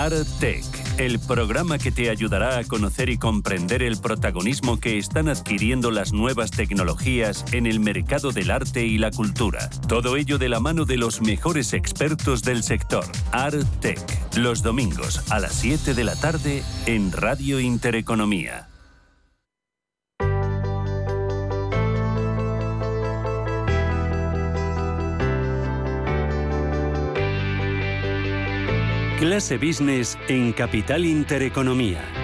Artec, el programa que te ayudará a conocer y comprender el protagonismo que están adquiriendo las nuevas tecnologías en el mercado del arte y la cultura. Todo ello de la mano de los mejores expertos del sector. Artec, los domingos a las 7 de la tarde en Radio Intereconomía. Clase Business en Capital Intereconomía.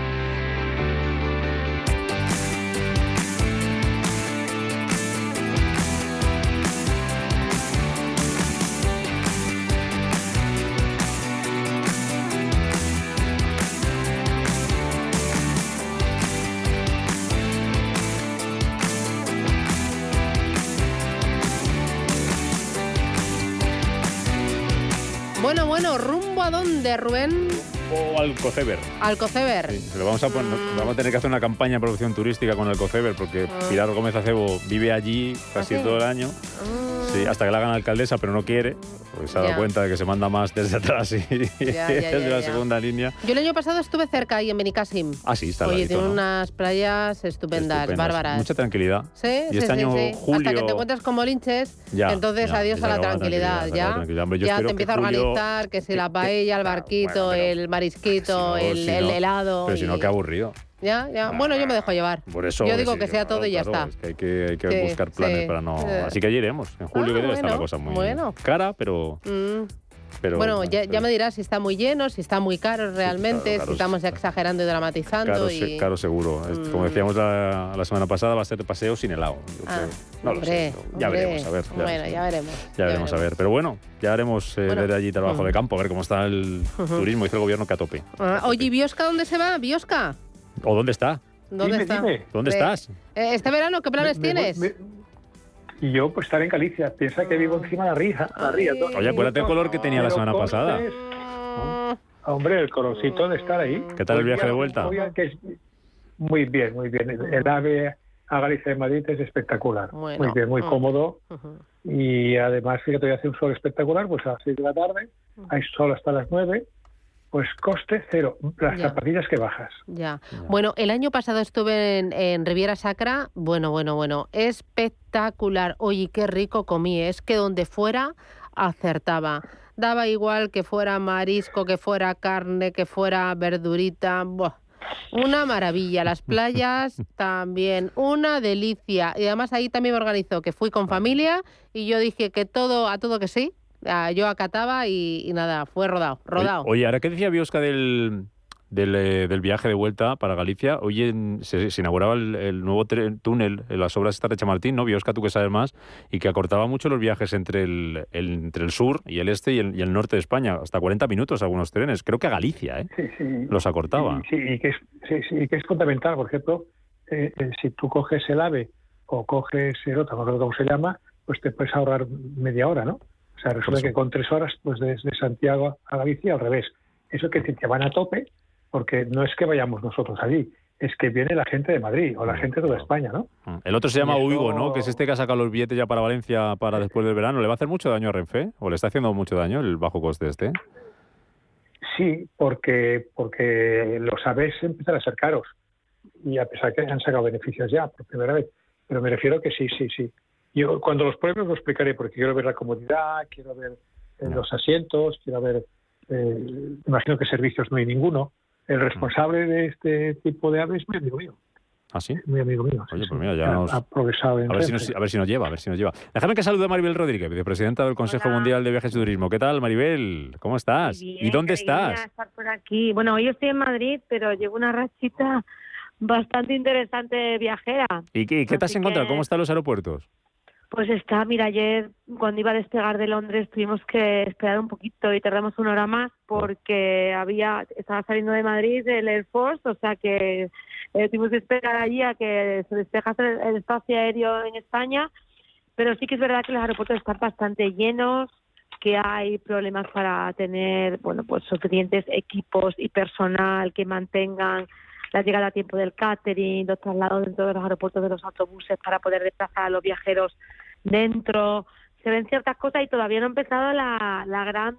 Bueno, bueno, rumbo a dónde, Rubén? O Alcoceber. Alcoceber. Sí, lo vamos, a poner- Mm. vamos a tener que hacer una campaña de producción turística con Alcoceber porque Ah. Pilar Gómez Acebo vive allí casi ¿Ah, sí? todo el año. Ah, Sí, hasta que la hagan alcaldesa, pero no quiere, porque se ha dado Ya. cuenta de que se manda más desde atrás y ya, desde la segunda línea. Yo el año pasado estuve cerca ahí en Benicassim. Ah, sí, está Oye, tiene ¿no? unas playas estupendas, Estupendas. bárbaras. Mucha tranquilidad. Sí, Y sí, este sí, año, sí. julio- Hasta que te encuentres con Molinches, entonces adiós a la tranquilidad, tranquilidad, ya. la tranquilidad. Hombre, yo ya te empieza a organizar que si la paella, el barquito, el marisquito, Si no, el, si el no- helado. Pero si no, y- qué aburrido. Ya, ya. Bueno, yo me dejo llevar. Por eso. Yo digo sí, que sea todo y ya está. es que hay que, hay que Sí, buscar planes sí. para no. Eh. Así que allí iremos. En julio Ah, que debe estar la bueno, cosa muy bueno. cara, pero. Mm. Pero bueno, ya, me dirás si está muy lleno, si está muy caro realmente, claro, claro, si estamos exagerando y dramatizando. Caro, y... se- caro seguro. Como Mm. decíamos la, la semana pasada, va a ser paseo sin helado. Ah. No lo sé. Ya hombre. veremos, a ver. Ya, bueno, veremos. ya veremos. Ya veremos, a ver. Pero bueno, ya haremos eh, Bueno. ver allí trabajo Mm. de campo, a ver cómo está el turismo. Dice el gobierno que a tope. Ah, oye, ¿y ¿Biosca dónde se va? ¿Biosca? ¿O dónde está? ¿Dónde Dime, está? dime. ¿Dónde Ve- estás? Eh, ¿Este verano qué planes Me- me voy- tienes? me- y yo, pues estar en Galicia. Piensa que vivo encima de la ría. La ría todo. Oye, acuérdate el color que tenía la semana pasada. Mm, Hombre, el colorcito de estar ahí. ¿Qué tal el viaje de vuelta? Muy bien, muy bien. El, AVE a Galicia de Madrid es espectacular. Bueno. Muy bien, muy Mm. cómodo. Y además, fíjate, hoy hace un sol espectacular, pues a las 6 de la tarde. Hay sol hasta las 9. Pues coste cero. Las Ya. zapatillas que bajas. Ya. Bueno, el año pasado estuve en, en Riviera Sacra. Bueno, bueno, bueno. Espectacular. Oye, qué rico comí. Es que donde fuera, acertaba. Daba igual que fuera marisco, que fuera carne, que fuera verdurita. Buah. Una maravilla. Las playas también. Una delicia. Y además ahí también me organizó que fui con familia y yo dije que todo, a todo que sí. Yo acataba y, y nada, fue rodado, rodado. Oye, oye, ahora que decía Biosca del, del, eh, del viaje de vuelta para Galicia, hoy en- se, se inauguraba el, el nuevo túnel en las obras de Chamartín, ¿no? Biosca, tú que sabes más, y que acortaba mucho los viajes entre el, el- entre el sur y el este y el, y el norte de España, hasta 40 minutos algunos trenes. Creo que a Galicia, ¿eh? Sí, sí. Los acortaba. Sí, y que es, sí, sí, y que es fundamental. Por ejemplo, eh, eh, si tú coges el AVE o coges el otro, no recuerdo cómo se llama, pues te puedes ahorrar media hora, ¿no? Sea, resulta que con tres horas, pues desde Santiago a Galicia al revés. Eso quiere decir que van a tope, porque no es que vayamos nosotros allí, es que viene la gente de Madrid o la gente de toda España, ¿no? Mm. El otro se llama Uigo, ¿no? Que es este que ha sacado los billetes ya para Valencia para después del verano. ¿Le va a hacer mucho daño a Renfe? ¿O le está haciendo mucho daño el bajo coste este? Sí, porque, porque los aves empiezan a ser caros. Y a pesar que han sacado beneficios ya por primera vez. Pero me refiero que sí, sí, sí. Yo cuando los pruebe lo explicaré porque quiero ver la comodidad, quiero ver eh, los asientos, quiero ver, eh, imagino que servicios no hay ninguno. El responsable de este tipo de aves es mi amigo mío. ¿Ah, sí? Muy amigo mío. Oye, pues mira, ya nos... Ha, progresado en a, ver si nos, a ver si nos lleva, a ver si nos lleva. Déjame que salude a Maribel Rodríguez, vicepresidenta del Consejo Hola. Mundial de Viajes y Turismo. ¿Qué tal, Maribel? ¿Cómo estás? Muy ¿Y bien, dónde estás? estar por aquí. Bueno, hoy estoy en Madrid, pero llevo una rachita bastante interesante viajera. ¿Y qué, qué te has encontrado? que- ¿Cómo están los aeropuertos? Pues está, mira, ayer cuando iba a despegar de Londres tuvimos que esperar un poquito y tardamos una hora más porque había estaba saliendo de Madrid el Air Force, o sea que eh, tuvimos que esperar allí a que se despejase el, el espacio aéreo en España, pero sí que es verdad que los aeropuertos están bastante llenos, que hay problemas para tener, bueno, pues suficientes equipos y personal que mantengan la llegada a tiempo del catering, los traslados dentro de los aeropuertos de los autobuses para poder desplazar a los viajeros dentro. Se ven ciertas cosas y todavía no ha empezado la, la gran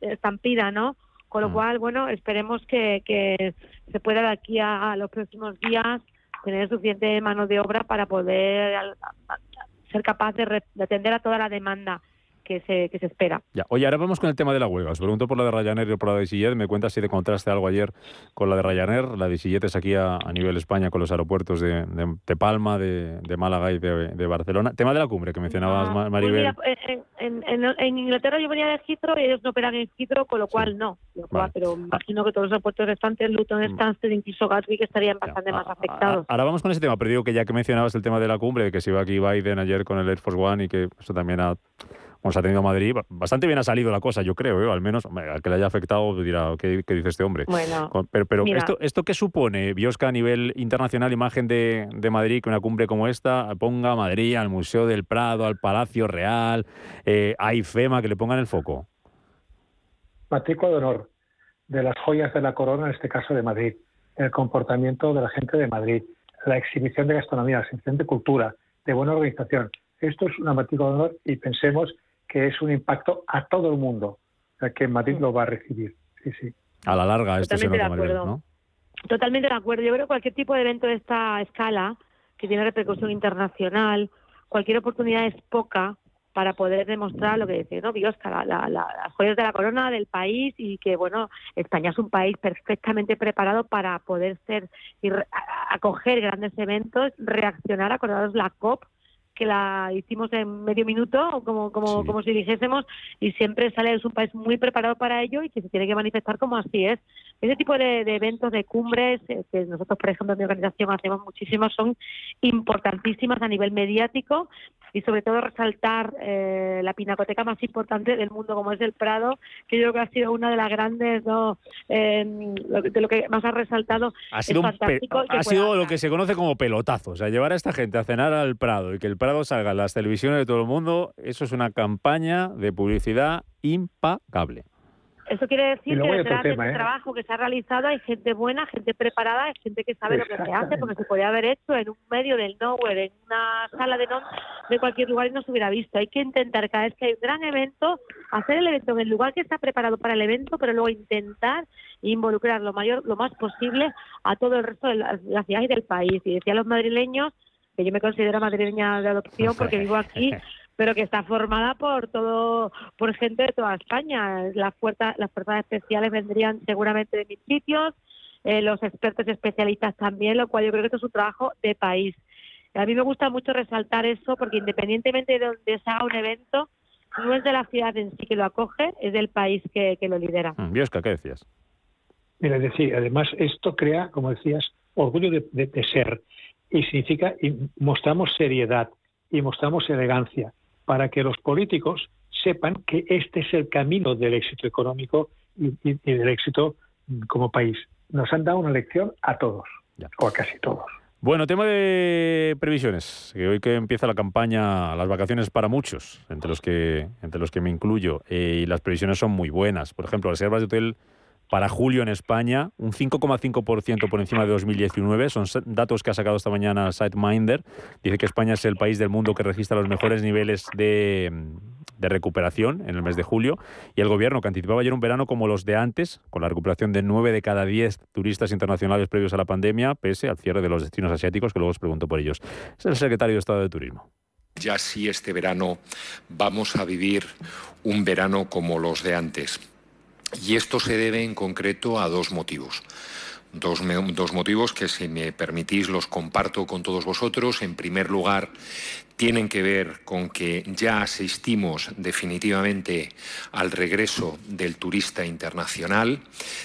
estampida, ¿no? Con lo Mm. cual, bueno, esperemos que, que se pueda de aquí a, a los próximos días tener suficiente mano de obra para poder al- ser capaz de, re- de atender a toda la demanda que se, que se espera. Ya. Oye, ahora vamos con el tema de la huelga. Os pregunto por la de Ryanair y por la de EasyJet. Me cuentas si te contraste algo ayer con la de Ryanair. La de EasyJet es aquí a, a nivel España con los aeropuertos de, de- de Palma, de, de Málaga y de, de Barcelona. Tema de la cumbre que mencionabas, Ah, Ma- pues Maribel. mira, en, en- en- Inglaterra yo venía de Heathrow y ellos no operan en Heathrow, con lo cual no. Lo cual- Vale. Pero imagino que todos los aeropuertos restantes, Luton, Mm. Stansted, incluso Gatwick, estarían Ya. bastante A- más afectados. Ahora vamos con ese tema, pero digo que ya que mencionabas el tema de la cumbre, de que se iba aquí Biden ayer con el Air Force One y que eso también ha, se ha tenido a Madrid, ba- bastante bien ha salido la cosa, yo creo, ¿eh? al menos al que le haya afectado dirá, ¿qué, qué dice este hombre? Bueno, Pero, pero Mira. esto, ¿esto qué supone, Biosca, a nivel internacional, imagen de, de Madrid, que una cumbre como esta ponga a Madrid al Museo del Prado, al Palacio Real, eh, a IFEMA, que le pongan el foco? matrícula de honor de las joyas de la corona, en este caso de Madrid, el comportamiento de la gente de Madrid, la exhibición de gastronomía, la exhibición de cultura, de buena organización. Esto es una matrícula de honor y pensemos que es un impacto a todo el mundo, o sea, que Madrid lo va a recibir. Sí, sí. A la larga, esto se nota, de Maribel. ¿no? Totalmente de acuerdo. Yo creo que cualquier tipo de evento de esta escala, que tiene repercusión internacional, cualquier oportunidad es poca para poder demostrar lo que dice, ¿no? Biosca, la, la- la- las joyas de la corona del país y que, bueno, España es un país perfectamente preparado para poder ser y acoger grandes eventos, reaccionar, acordados la COP, que la hicimos en medio minuto, como, como, Sí. como si dijésemos, y siempre sale, es un país muy preparado para ello y que se tiene que manifestar como así es. Ese tipo de, de eventos, de cumbres, eh, que nosotros, por ejemplo, en mi organización hacemos muchísimos, son importantísimas a nivel mediático y sobre todo resaltar eh, la pinacoteca más importante del mundo, como es el Prado, que yo creo que ha sido una de las grandes, ¿no? Eh, de lo que más ha resaltado. Ha sido, fantástico ha sido lo que se conoce como pelotazo. O sea, llevar a esta gente a cenar al Prado y que el Prado salga en las televisiones de todo el mundo, eso es una campaña de publicidad impagable. Eso quiere decir que detrás de ese ¿eh? trabajo que se ha realizado hay gente buena, gente preparada, hay gente que sabe lo que se hace, porque se podía haber hecho en un medio del nowhere, en una sala de, no, de cualquier lugar y no se hubiera visto. Hay que intentar cada vez que hay un gran evento, hacer el evento en el lugar que está preparado para el evento, pero luego intentar involucrar lo mayor, lo más posible a todo el resto de la, la ciudad y del país. Y decía los madrileños, que yo me considero madrileña de adopción porque vivo aquí, pero que está formada por todo por gente de toda España. Las fuerzas, las fuerzas especiales vendrían seguramente de mis sitios, eh, los expertos especialistas también, lo cual yo creo que esto es un trabajo de país. A mí me gusta mucho resaltar eso porque independientemente de donde se haga un evento, no es de la ciudad en sí que lo acoge, es del país que, que lo lidera. Mm, Biosca, ¿qué decías? Mira, es decir, además esto crea, como decías, orgullo de, de- de ser y significa y mostramos seriedad y mostramos elegancia para que los políticos sepan que este es el camino del éxito económico y, y- y del éxito como país. Nos han dado una lección a todos, Ya. o a casi todos. Bueno, tema de previsiones, que hoy que empieza la campaña, las vacaciones para muchos, entre los que, entre los que me incluyo, eh, y las previsiones son muy buenas. Por ejemplo, las reservas de hotel para julio en España, un 5,5% por encima de 2019. Son datos que ha sacado esta mañana SiteMinder. Dice que España es el país del mundo que registra los mejores niveles de, de recuperación en el mes de julio. Y el gobierno, que anticipaba ayer un verano como los de antes, con la recuperación de 9 de cada 10 turistas internacionales previos a la pandemia, pese al cierre de los destinos asiáticos, que luego os pregunto por ellos. Es el secretario de Estado de Turismo. Ya sí este verano vamos a vivir un verano como los de antes. Y esto se debe en concreto a dos motivos. Dos, motivos que, si me permitís, los comparto con todos vosotros. En primer lugar, tienen que ver con que ya asistimos definitivamente al regreso del turista internacional.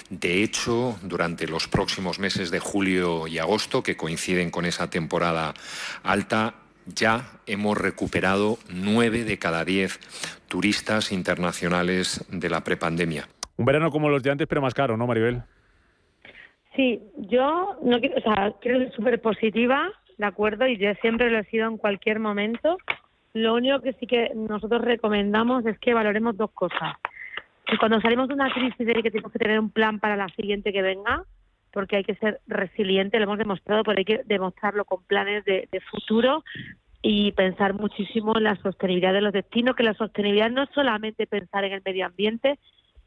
De hecho, durante los próximos meses de julio y agosto, que coinciden con esa temporada alta, ya hemos recuperado nueve de cada diez turistas internacionales de la prepandemia. Un verano como los de antes, pero más caro, ¿no, Maribel? Sí, yo no quiero, o sea, quiero ser súper positiva, ¿de acuerdo? Y yo siempre lo he sido en cualquier momento. Lo único que sí que nosotros recomendamos es que valoremos dos cosas. Y cuando salimos de una crisis de que tenemos que tener un plan para la siguiente que venga, porque hay que ser resiliente, lo hemos demostrado, pero hay que demostrarlo con planes de, de futuro y pensar muchísimo en la sostenibilidad de los destinos, que la sostenibilidad no es solamente pensar en el medio ambiente,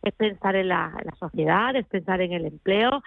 es pensar en la, en sociedad, es pensar en el empleo,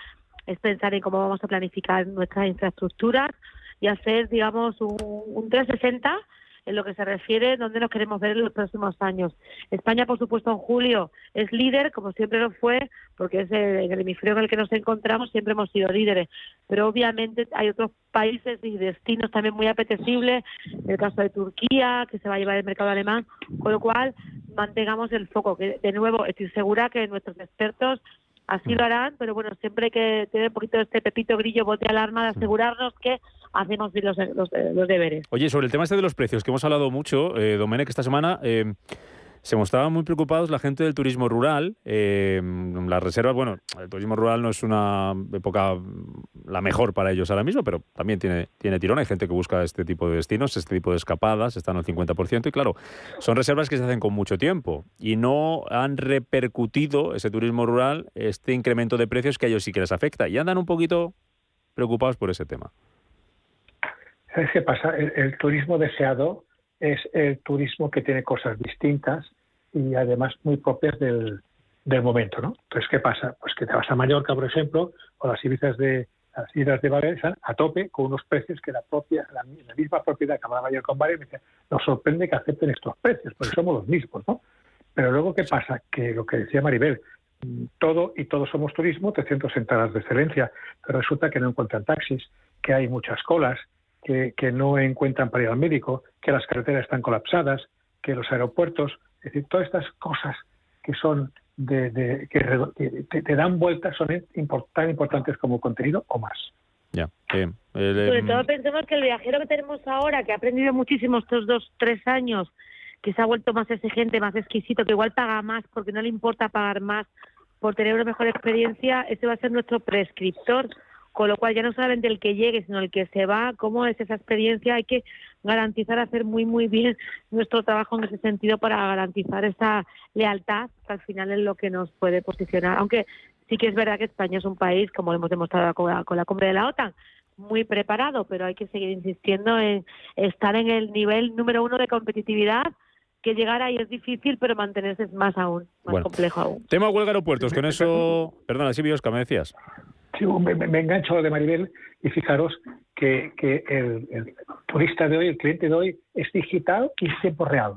es pensar en cómo vamos a planificar nuestras infraestructuras y hacer, digamos, un, un 360 en lo que se refiere dónde nos queremos ver en los próximos años. España, por supuesto, en julio es líder, como siempre lo fue, porque es en el hemisferio en el que nos encontramos, siempre hemos sido líderes. Pero obviamente hay otros países y destinos también muy apetecibles, el caso de Turquía, que se va a llevar el mercado alemán, con lo cual mantengamos el foco, que de nuevo estoy segura que nuestros expertos así lo harán, pero bueno, siempre hay que tener un poquito de este pepito grillo, bote alarma, de asegurarnos que hacemos bien los, los, los, deberes. Oye, sobre el tema este de los precios, que hemos hablado mucho, eh, Domenech, esta semana... Eh, se mostraban muy preocupados la gente del turismo rural. Eh, las reservas, bueno, el turismo rural no es una época la mejor para ellos ahora mismo, pero también tiene, tiene tirón. Hay gente que busca este tipo de destinos, este tipo de escapadas, están al 50%. Y claro, son reservas que se hacen con mucho tiempo y no han repercutido ese turismo rural, este incremento de precios que a ellos sí que les afecta. Y andan un poquito preocupados por ese tema. ¿Sabes qué pasa? El, el turismo deseado es el turismo que tiene cosas distintas y además muy propias del, del momento, ¿no? Entonces, ¿qué pasa? Pues que te vas a Mallorca, por ejemplo, o las islas de las islas de Baleares a tope con unos precios que la propia la, misma propiedad que Mallorca con Baleares nos sorprende que acepten estos precios, porque somos los mismos, ¿no? Pero luego, ¿qué pasa? Que lo que decía Maribel, todo y todos somos turismo, 300 entradas de excelencia, pero resulta que no encuentran taxis, que hay muchas colas, que, que no encuentran para ir al médico, que las carreteras están colapsadas, que los aeropuertos, es decir, todas estas cosas que son de, de que, te, te, dan vueltas son tan importantes como contenido o más. Ya. Eh, el, Sobre todo pensemos que el viajero que tenemos ahora, que ha aprendido muchísimo estos dos, tres años, que se ha vuelto más exigente, más exquisito, que igual paga más porque no le importa pagar más por tener una mejor experiencia, ese va a ser nuestro prescriptor con lo cual ya no solamente el que llegue, sino el que se va, cómo es esa experiencia, hay que garantizar hacer muy muy bien nuestro trabajo en ese sentido para garantizar esa lealtad, que al final es lo que nos puede posicionar, aunque sí que es verdad que España es un país, como lo hemos demostrado con la, con la cumbre de la OTAN, muy preparado, pero hay que seguir insistiendo en estar en el nivel número uno de competitividad que llegar ahí es difícil, pero mantenerse es más aún, más bueno, complejo aún. Tema huelga aeropuertos, con eso... Perdona, sí, Biosca, me decías. Sí, me, me, engancho a lo de Maribel y fijaros que, que el, el, turista de hoy, el cliente de hoy, es digital y tiempo real.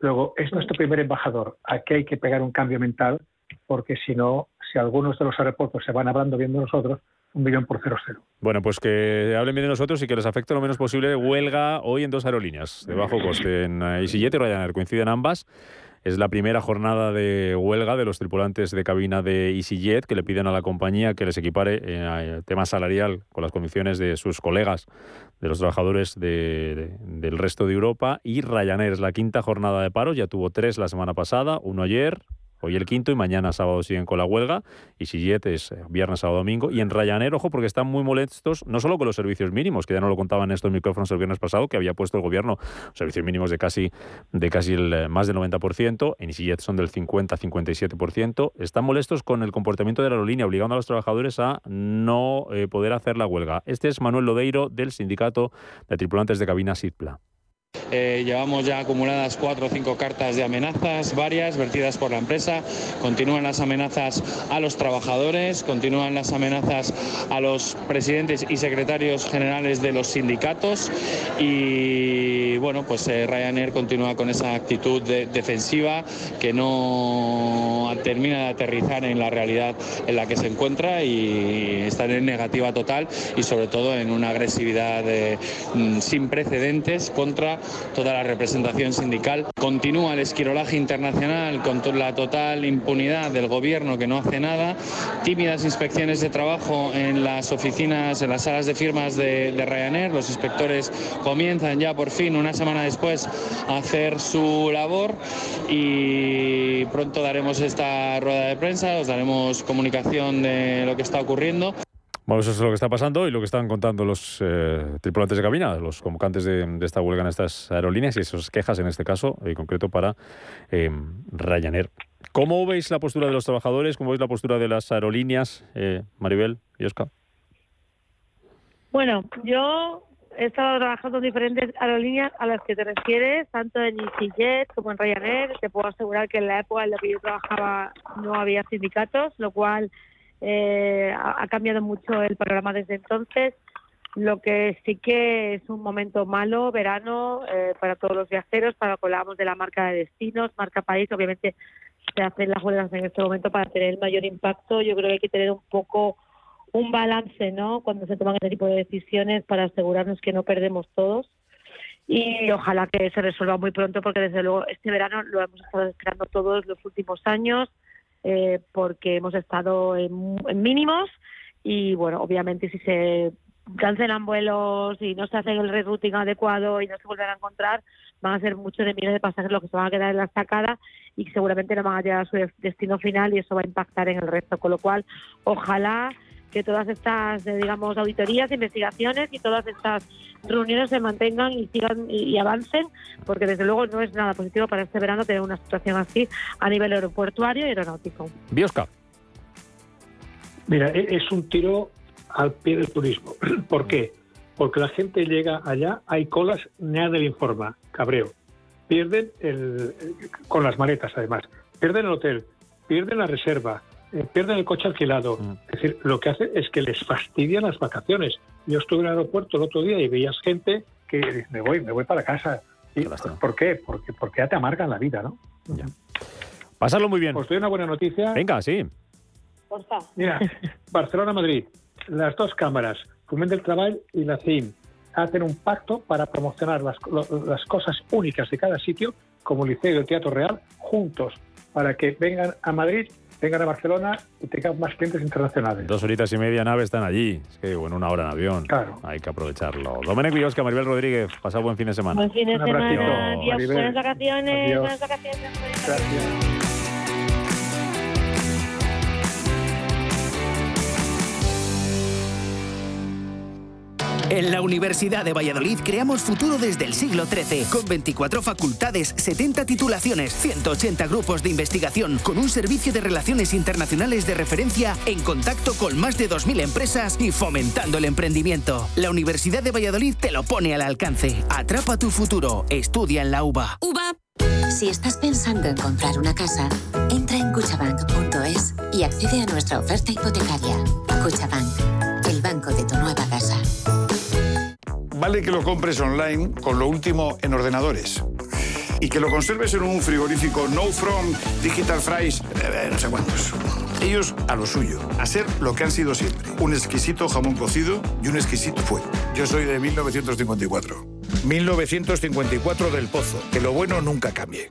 Luego, es nuestro primer embajador. Aquí hay que pegar un cambio mental, porque si no, si algunos de los aeropuertos se van hablando bien de nosotros, un millón por cero cero. Bueno, pues que hablen bien de nosotros y que les afecte lo menos posible. Huelga hoy en dos aerolíneas de bajo coste, en EasyJet y Ryanair. Coinciden ambas. Es la primera jornada de huelga de los tripulantes de cabina de EasyJet que le piden a la compañía que les equipare en el tema salarial con las condiciones de sus colegas, de los trabajadores de, de, del resto de Europa. Y Ryanair es la quinta jornada de paro, ya tuvo tres la semana pasada, uno ayer, Hoy el quinto y mañana sábado siguen con la huelga. Y Sillet es viernes, sábado, domingo. Y en Ryanair, ojo, porque están muy molestos, no solo con los servicios mínimos, que ya no lo contaban estos micrófonos el viernes pasado, que había puesto el gobierno servicios mínimos de casi, de casi el más del 90%. En EasyJet son del 50-57%. Están molestos con el comportamiento de la aerolínea, obligando a los trabajadores a no eh, poder hacer la huelga. Este es Manuel Lodeiro del Sindicato de Tripulantes de Cabina SIDPLA. Eh, llevamos ya acumuladas cuatro o cinco cartas de amenazas, varias vertidas por la empresa. Continúan las amenazas a los trabajadores, continúan las amenazas a los presidentes y secretarios generales de los sindicatos y bueno, pues eh, Ryanair continúa con esa actitud defensiva que no termina de aterrizar en la realidad en la que se encuentra y está en negativa total y sobre todo en una agresividad mm, sin precedentes contra toda la representación sindical. Continúa el esquirolaje internacional con la total impunidad del gobierno que no hace nada, tímidas inspecciones de trabajo en las oficinas, en las salas de firmas de, de Ryanair, los inspectores comienzan ya por fin una semana después a hacer su labor y pronto daremos esta rueda de prensa, os daremos comunicación de lo que está ocurriendo. Bueno, eso es lo que está pasando y lo que están contando los eh, tripulantes de cabina, los convocantes de, esta huelga en estas aerolíneas y esas quejas en este caso, en concreto para eh, Ryanair. ¿Cómo veis la postura de los trabajadores? ¿Cómo veis la postura de las aerolíneas, eh, Maribel y Oscar? Bueno, yo he estado trabajando en diferentes aerolíneas a las que te refieres, tanto en EasyJet como en Ryanair. Te puedo asegurar que en la época en la que yo trabajaba no había sindicatos, lo cual eh, ha cambiado mucho el programa desde entonces. Lo que sí que es un momento malo, verano, eh, para todos los viajeros, para que hablamos de la marca de destinos, marca país, obviamente se hacen las huelgas en este momento para tener el mayor impacto. Yo creo que hay que tener un poco un balance, ¿no? Cuando se toman este tipo de decisiones para asegurarnos que no perdemos todos. Y ojalá que se resuelva muy pronto, porque desde luego este verano lo hemos estado esperando todos los últimos años, eh, porque hemos estado en, mínimos. Y bueno, obviamente si se cancelan vuelos y no se hace el rerouting adecuado y no se vuelven a encontrar, van a ser muchos de miles de pasajeros los que se van a quedar en la estacada y seguramente no van a llegar a su destino final y eso va a impactar en el resto. Con lo cual, ojalá que todas estas, eh, digamos, auditorías, investigaciones y todas estas reuniones se mantengan y sigan y, avancen, porque desde luego no es nada positivo para este verano tener una situación así a nivel aeroportuario y aeronáutico. Biosca. Mira, e, es un tiro al pie del turismo. ¿Por qué? Porque la gente llega allá, hay colas, nadie le informa, cabreo. Pierden el, con las maletas, además. Pierden el hotel, pierden la reserva, pierden el coche alquilado. Mm. Es decir, lo que hace es que les fastidian las vacaciones. Yo estuve en el aeropuerto el otro día y veías gente que me voy, me voy para casa. ¿Por qué? Porque, porque ya te amargan la vida, ¿no? Ya. Pasarlo muy bien. Os doy una buena noticia. Venga, sí. Mira, Barcelona-Madrid, las dos cámaras, Fumen del Trabajo y la CIM, hacen un pacto para promocionar las, las cosas únicas de cada sitio, como el Liceo y el Teatro Real, juntos, para que vengan a Madrid vengan a Barcelona y tengan más clientes internacionales. Dos horitas y media nave están allí. Es que, bueno, una hora en avión. Claro. Hay que aprovecharlo. Domenico y Oscar, Maribel Rodríguez, pasad buen fin de semana. Buen fin de semana. buenas vacaciones. Buenas vacaciones. Gracias. En la Universidad de Valladolid creamos futuro desde el siglo XIII, con 24 facultades, 70 titulaciones, 180 grupos de investigación, con un servicio de relaciones internacionales de referencia en contacto con más de 2.000 empresas y fomentando el emprendimiento. La Universidad de Valladolid te lo pone al alcance. Atrapa tu futuro. Estudia en la UBA. UBA. Si estás pensando en comprar una casa, entra en cuchabank.es y accede a nuestra oferta hipotecaria. Cuchabank, vale que lo compres online con lo último en ordenadores. Y que lo conserves en un frigorífico No From, Digital Fries, eh, no sé cuántos. Ellos a lo suyo, a ser lo que han sido siempre. Un exquisito jamón cocido y un exquisito fuego. Yo soy de 1954. 1954 del Pozo. Que lo bueno nunca cambie.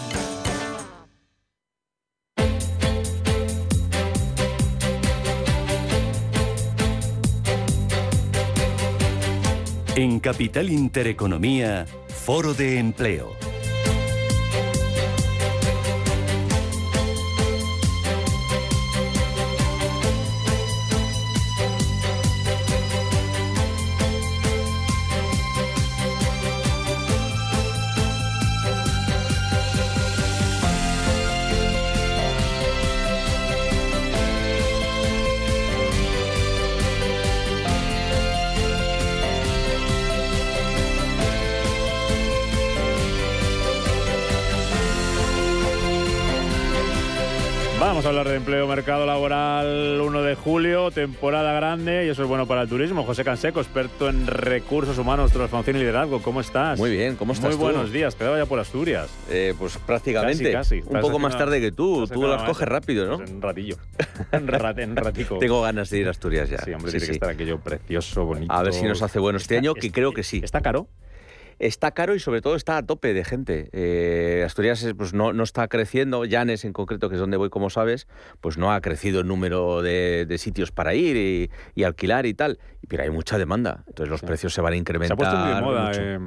En Capital Intereconomía, Foro de Empleo. Vamos a hablar de empleo, mercado laboral, 1 de julio, temporada grande y eso es bueno para el turismo. José Canseco, experto en recursos humanos, transformación y liderazgo. ¿Cómo estás? Muy bien, ¿cómo estás Muy tú? buenos días, te daba ya por Asturias. Eh, pues prácticamente. Casi, casi. Un poco más tarde que tú. Tú las la coges rápido, ¿no? Pues en un ratillo. en, rat- en ratico. Tengo ganas de ir a Asturias ya. Sí, hombre, Sí, tiene que estar aquello precioso, bonito. A ver si nos hace bueno este Está- año, que es- creo que sí. ¿Está caro? Está caro y sobre todo está a tope de gente. Eh, Asturias pues, no, no está creciendo. Llanes en concreto, que es donde voy, como sabes, pues no ha crecido el número de, de sitios para ir y, y alquilar y tal. Pero hay mucha demanda. Entonces los Sí. precios se van a Se incrementar ha puesto muy de moda mucho. eh,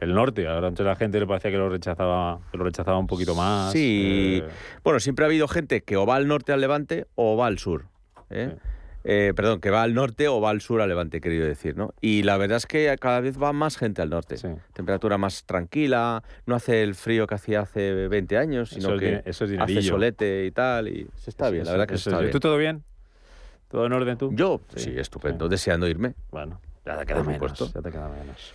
el norte. Ahora antes la gente le parecía que lo rechazaba, que lo rechazaba un poquito más. Sí. eh, Bueno, siempre ha habido gente que o va al norte al levante o va al sur. ¿eh? Sí. Eh, perdón, que va al norte o va al sur al levante, querido decir, ¿no? Y la verdad es que cada vez va más gente al norte. Sí. Temperatura más tranquila, no hace el frío que hacía hace 20 años, Eso sino es que eso es hace solete y tal, y se está bien, la eso- verdad que eso está es- bien. ¿Tú todo bien? ¿Todo en orden tú? Yo, Sí, sí, estupendo, sí. deseando irme. Bueno, ya te queda menos. Ya te queda menos.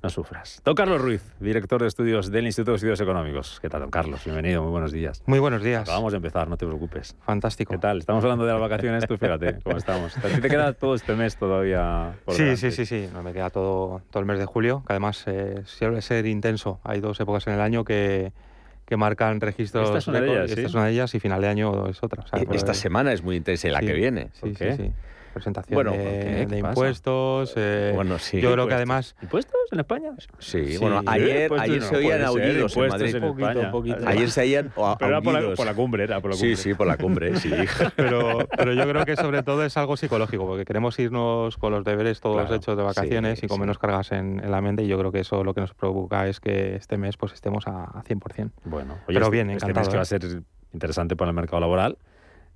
No sufras. Don Carlos Ruiz, director de estudios del Instituto de Estudios Económicos. ¿Qué tal, don Carlos? Bienvenido, muy buenos días. Muy buenos días. Acabamos de empezar, no te preocupes. Fantástico. ¿Qué tal? Estamos hablando de las vacaciones, tú fíjate cómo estamos. A ti te queda todo este mes todavía por Sí, delante. sí, sí, sí. No, me queda todo, todo el mes de julio, que además eh, suele ser intenso. Hay dos épocas en el año que, que marcan registros. Esta es una de ellas, y Esta ¿sí? es una de ellas y final de año es otra. o sea, E- pues, Esta semana es muy intensa y la sí. que viene. Sí, ¿Por sí, sí. Presentación Bueno, de, impuestos. eh, Bueno, sí. Yo creo que además. ¿Impuestos en España? Sí, Sí. bueno, Sí, ayer, ayer no se oían aullidos en Madrid. en Poquito, España. poquito. Ayer se oían Pero era por la, aullidos. por la cumbre, era por la Sí, cumbre. sí, por la cumbre, sí. Pero, pero yo creo que sobre todo es algo psicológico, porque queremos irnos con los deberes todos Claro, hechos de vacaciones sí, y con sí. menos cargas en, en la mente. Y yo creo que eso lo que nos provoca es que este mes pues estemos a, a 100%. Bueno, oye, Pero este, bien, este encantado, mes que va a ¿eh? ser interesante para el mercado laboral.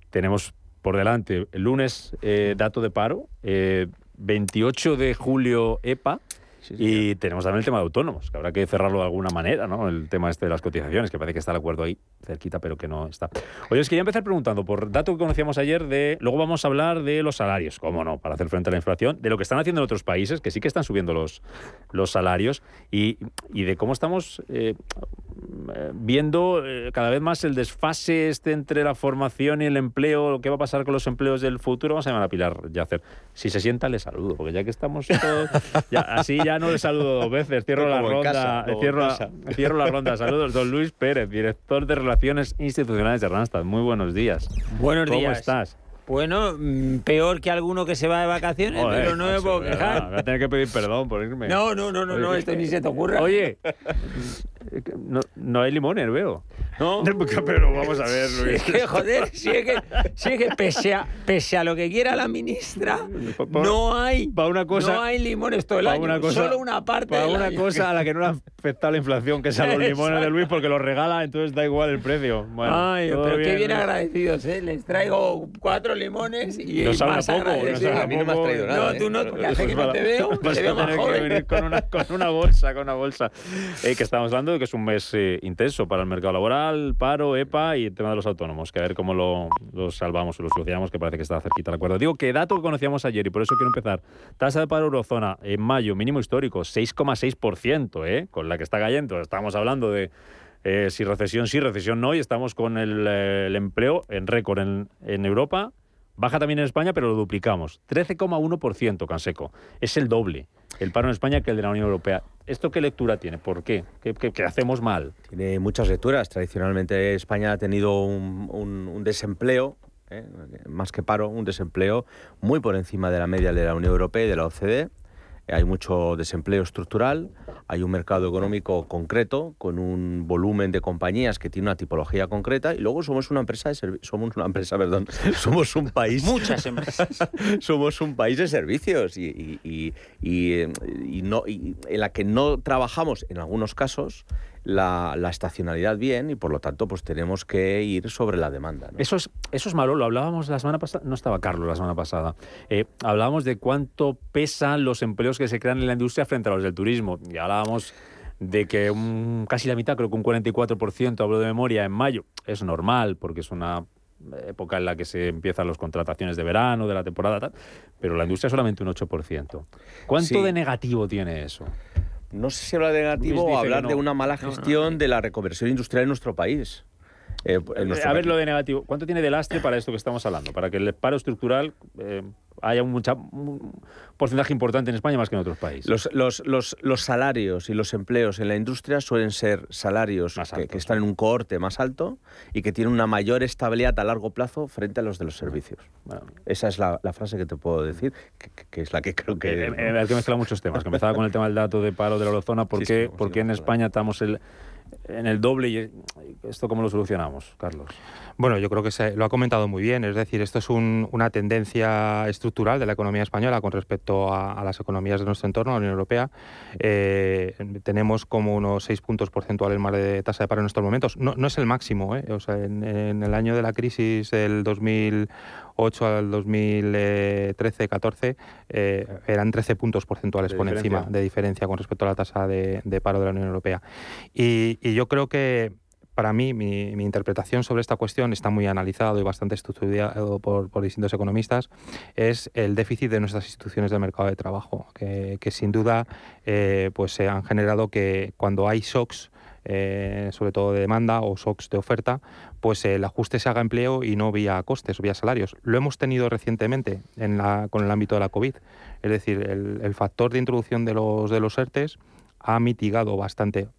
Tenemos por delante el lunes eh, dato de paro, eh, 28 de julio EPA. Sí, Y tenemos también el tema de autónomos, que habrá que cerrarlo de alguna manera, ¿no? El tema este de las cotizaciones, que parece que está el acuerdo ahí cerquita, pero que no está. Oye, es que ya empezar preguntando por dato que conocíamos ayer de. Luego vamos a hablar de los salarios, cómo no, para hacer frente a la inflación, de lo que están haciendo en otros países, que sí que están subiendo los, los salarios, y, y de cómo estamos eh, eh, viendo eh, cada vez más el desfase este entre la formación y el empleo, lo que va a pasar con los empleos del futuro. Vamos a llamar a Pilar Yacer. Si se sienta, le saludo, porque ya que estamos todos. ya- así ya no le saludo dos veces. Cierro la ronda. casa, cierro, la, cierro la ronda. Saludos, don Luis Pérez, director de Relaciones Institucionales de Randstad. Muy buenos días. Buenos ¿Cómo días. estás? Bueno, mm, peor que alguno que se va de vacaciones, Joder, pero no me puedo quejar. Voy a tener que pedir perdón por irme. No, no, no, no, no, esto ni se te ocurra. Oye, no, no hay limones, veo. no. Pero vamos a ver, Luis. es que, joder, es que, es que pese, a, pese a lo que quiera la ministra, Pa- pa- no hay, pa' una cosa- no hay limones todo el año, una cosa- solo una parte Para una año. cosa a la que no le ha afectado la inflación, que es a los limones de Luis, porque los regala, entonces da igual el precio. Bueno, Ay, pero qué bien Luis. agradecidos, ¿eh? Les traigo cuatro limones y No a más poco, no sabe a A mí no me has traído nada. No, ¿eh? tú no, porque hace que no te veo, Vas te veo a más tener que joven. venir con una, con una bolsa, con una bolsa. Eh, que estamos hablando que es un mes eh, intenso para el mercado laboral, paro, EPA y el tema de los autónomos, que a ver cómo lo, salvamos o lo solucionamos, que parece que está cerquita el acuerdo. Digo que dato que conocíamos ayer y por eso quiero empezar. Tasa de paro eurozona en mayo, mínimo histórico, 6,6%, ¿eh? con la que está cayendo. Estamos hablando de eh, si recesión sí, recesión no, y estamos con el, el empleo en récord en, en Europa. Baja también en España, pero lo duplicamos. 13,1% Canseco. Es el doble el paro en España que el de la Unión Europea. ¿Esto qué lectura tiene? ¿Por qué? ¿Qué, hacemos mal? Tiene muchas lecturas. Tradicionalmente España ha tenido un desempleo, ¿eh? más que paro, un desempleo muy por encima de la media de la Unión Europea y de la OCDE. Hay mucho desempleo estructural, hay un mercado económico concreto con un volumen de compañías que tiene una tipología concreta y luego somos una empresa de somos una empresa, perdón, somos un país Muchas empresas. somos un país de servicios y, y- y- y, y no y en la que no trabajamos en algunos casos la, la estacionalidad bien y por lo tanto pues tenemos que ir sobre la demanda. ¿no? Eso es, eso es malo, lo hablábamos la semana pasada, no estaba Carlos la semana pasada, Eh, hablábamos de cuánto pesan los empleos que se crean en la industria frente a los del turismo y hablábamos de que un- casi la mitad, creo que un 44%, hablo de memoria, en mayo, es normal porque es una época en la que se empiezan las contrataciones de verano, de la temporada, tal, pero la industria solamente un 8%. ¿Cuánto Sí. de negativo tiene eso? No sé si hablar de negativo o hablar no. de una mala No, no. gestión de la reconversión industrial en nuestro país. Eh, en nuestro a ver lo de negativo. ¿Cuánto tiene de lastre para esto que estamos hablando? Para que el paro estructural eh, haya un, mucha- un porcentaje importante en España más que en otros países. Los, los, los, los salarios y los empleos en la industria suelen ser salarios que, que están en un cohorte más alto y que tienen una mayor estabilidad a largo plazo frente a los de los servicios. Esa es la, la frase que te puedo decir, que, que- que es la que creo que... Eh, eh, hay que mezclar muchos temas. Que empezaba con el tema del dato de paro de la eurozona. ¿Por Sí, qué, sí, por qué en España estamos el- en el doble? y ¿Esto cómo lo solucionamos, Carlos? Bueno, yo creo que se, lo ha comentado muy bien. Es decir, esto es un- una tendencia estructural de la economía española con respecto a, a las economías de nuestro entorno, la Unión Europea. Eh, tenemos como unos 6 puntos porcentuales más de tasa de paro en estos momentos. No, es el máximo. ¿eh? O sea, en, el año de la crisis del 2008 al 2013-14 eh, eran 13 puntos porcentuales De por diferencia. encima de diferencia con respecto a la tasa de, de paro de la Unión Europea. Y, y yo creo que para mí, mi, mi interpretación sobre esta cuestión está muy analizado y bastante estudiado por, por distintos economistas, es el déficit de nuestras instituciones del mercado de trabajo, que, que sin duda eh, pues se han generado que cuando hay shocks, eh, sobre todo de demanda o shocks de oferta, pues el ajuste se haga empleo y no vía costes o vía salarios. Lo hemos tenido recientemente en la, con el ámbito de la COVID. Es decir, el, el factor de introducción de los, de los ERTES ha mitigado bastante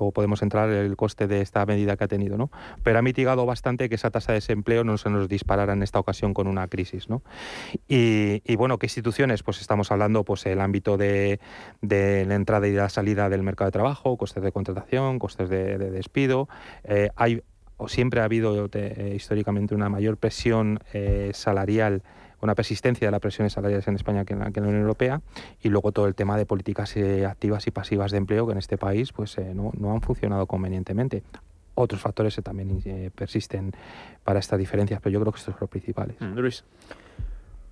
luego podemos entrar en el coste de esta medida que ha tenido, ¿no? Pero ha mitigado bastante que esa tasa de desempleo no se nos disparara en esta ocasión con una crisis, ¿no? Y, bueno, ¿qué instituciones? Pues estamos hablando, pues el ámbito de, la entrada y la salida del mercado de trabajo, costes de contratación, costes de, de despido. Eh, hay o siempre ha habido eh, históricamente una mayor presión eh, salarial una persistencia de las presiones salariales en España que en la, que en la Unión Europea y luego todo el tema de políticas eh, activas y pasivas de empleo que en este país pues eh, no, no, han funcionado convenientemente. Otros factores que también eh, persisten para estas diferencias, pero yo creo que estos son los principales. Mm, Luis.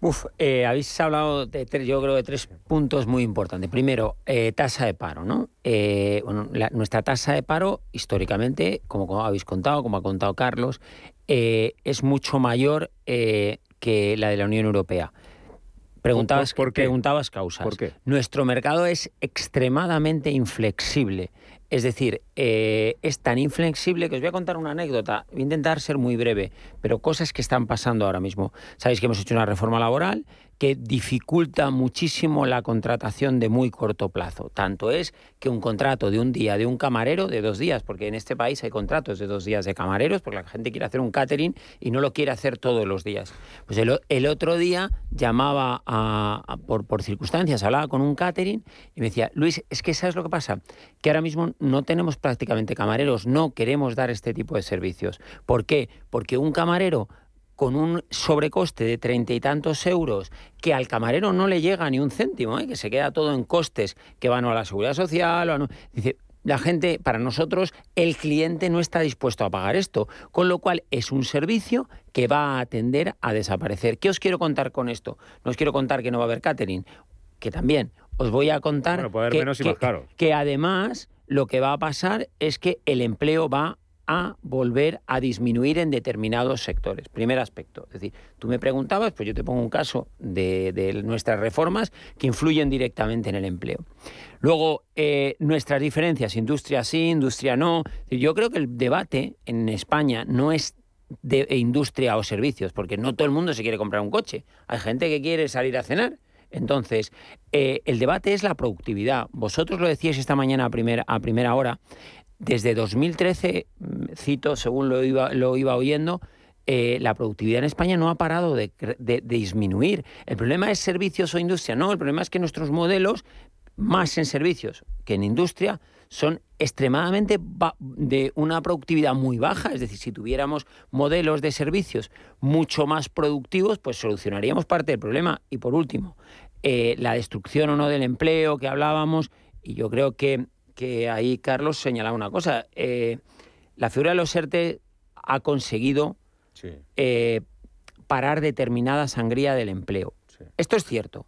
Uf, eh, habéis hablado de tres, yo creo de tres puntos muy importantes. Primero, eh, tasa de paro, ¿no? Eh, bueno, la, nuestra tasa de paro, históricamente, como, como, habéis contado, como ha contado Carlos, eh, es mucho mayor eh, que la de la Unión Europea. Preguntabas, ¿Por, qué? preguntabas causas. ¿Por qué? Nuestro mercado es extremadamente inflexible. Es decir, eh, es tan inflexible que os voy a contar una anécdota. Voy a intentar ser muy breve, pero cosas que están pasando ahora mismo. Sabéis que hemos hecho una reforma laboral que dificulta muchísimo la contratación de muy corto plazo. Tanto es que un contrato de un día de un camarero, de dos días, porque en este país hay contratos de dos días de camareros, porque la gente quiere hacer un catering y no lo quiere hacer todos los días. Pues el, otro día llamaba por, por circunstancias, hablaba con un catering y me decía, Luis, es que ¿sabes lo que pasa? Que ahora mismo no tenemos prácticamente camareros, no queremos dar este tipo de servicios. ¿Por qué? Porque un camarero con un sobrecoste de treinta y tantos euros que al camarero no le llega ni un céntimo, ¿eh? que se queda todo en costes que van a la seguridad social. O a no... Dice, la gente, para nosotros, el cliente no está dispuesto a pagar esto, con lo cual es un servicio que va a tender a desaparecer. ¿Qué os quiero contar con esto? No os quiero contar que no va a haber catering, que también. Os voy a contar bueno, que, menos y que, más caros. que además lo que va a pasar es que el empleo va a volver a disminuir en determinados sectores. Primer aspecto. Es decir, tú me preguntabas, pues yo te pongo un caso de, nuestras reformas que influyen directamente en el empleo. Luego, eh, nuestras diferencias, industria sí, industria no. Yo creo que el debate en España no es de industria o servicios, porque no todo el mundo se quiere comprar un coche. Hay gente que quiere salir a cenar. Entonces, eh, el debate es la productividad. Vosotros lo decíais esta mañana a primera hora. Desde 2013, cito, según lo iba, lo iba oyendo, eh, la productividad en España no ha parado de, de, de, disminuir. El problema es servicios o industria, no, el problema es que nuestros modelos más en servicios que en industria, son extremadamente de una productividad muy baja. Es decir, si tuviéramos modelos de servicios mucho más productivos, pues solucionaríamos parte del problema. Y por último, eh, la destrucción o no del empleo que hablábamos, y yo creo que, que ahí Carlos señalaba una cosa. Eh, la figura de los ERTE ha conseguido eh, parar determinada sangría del empleo. Esto es cierto.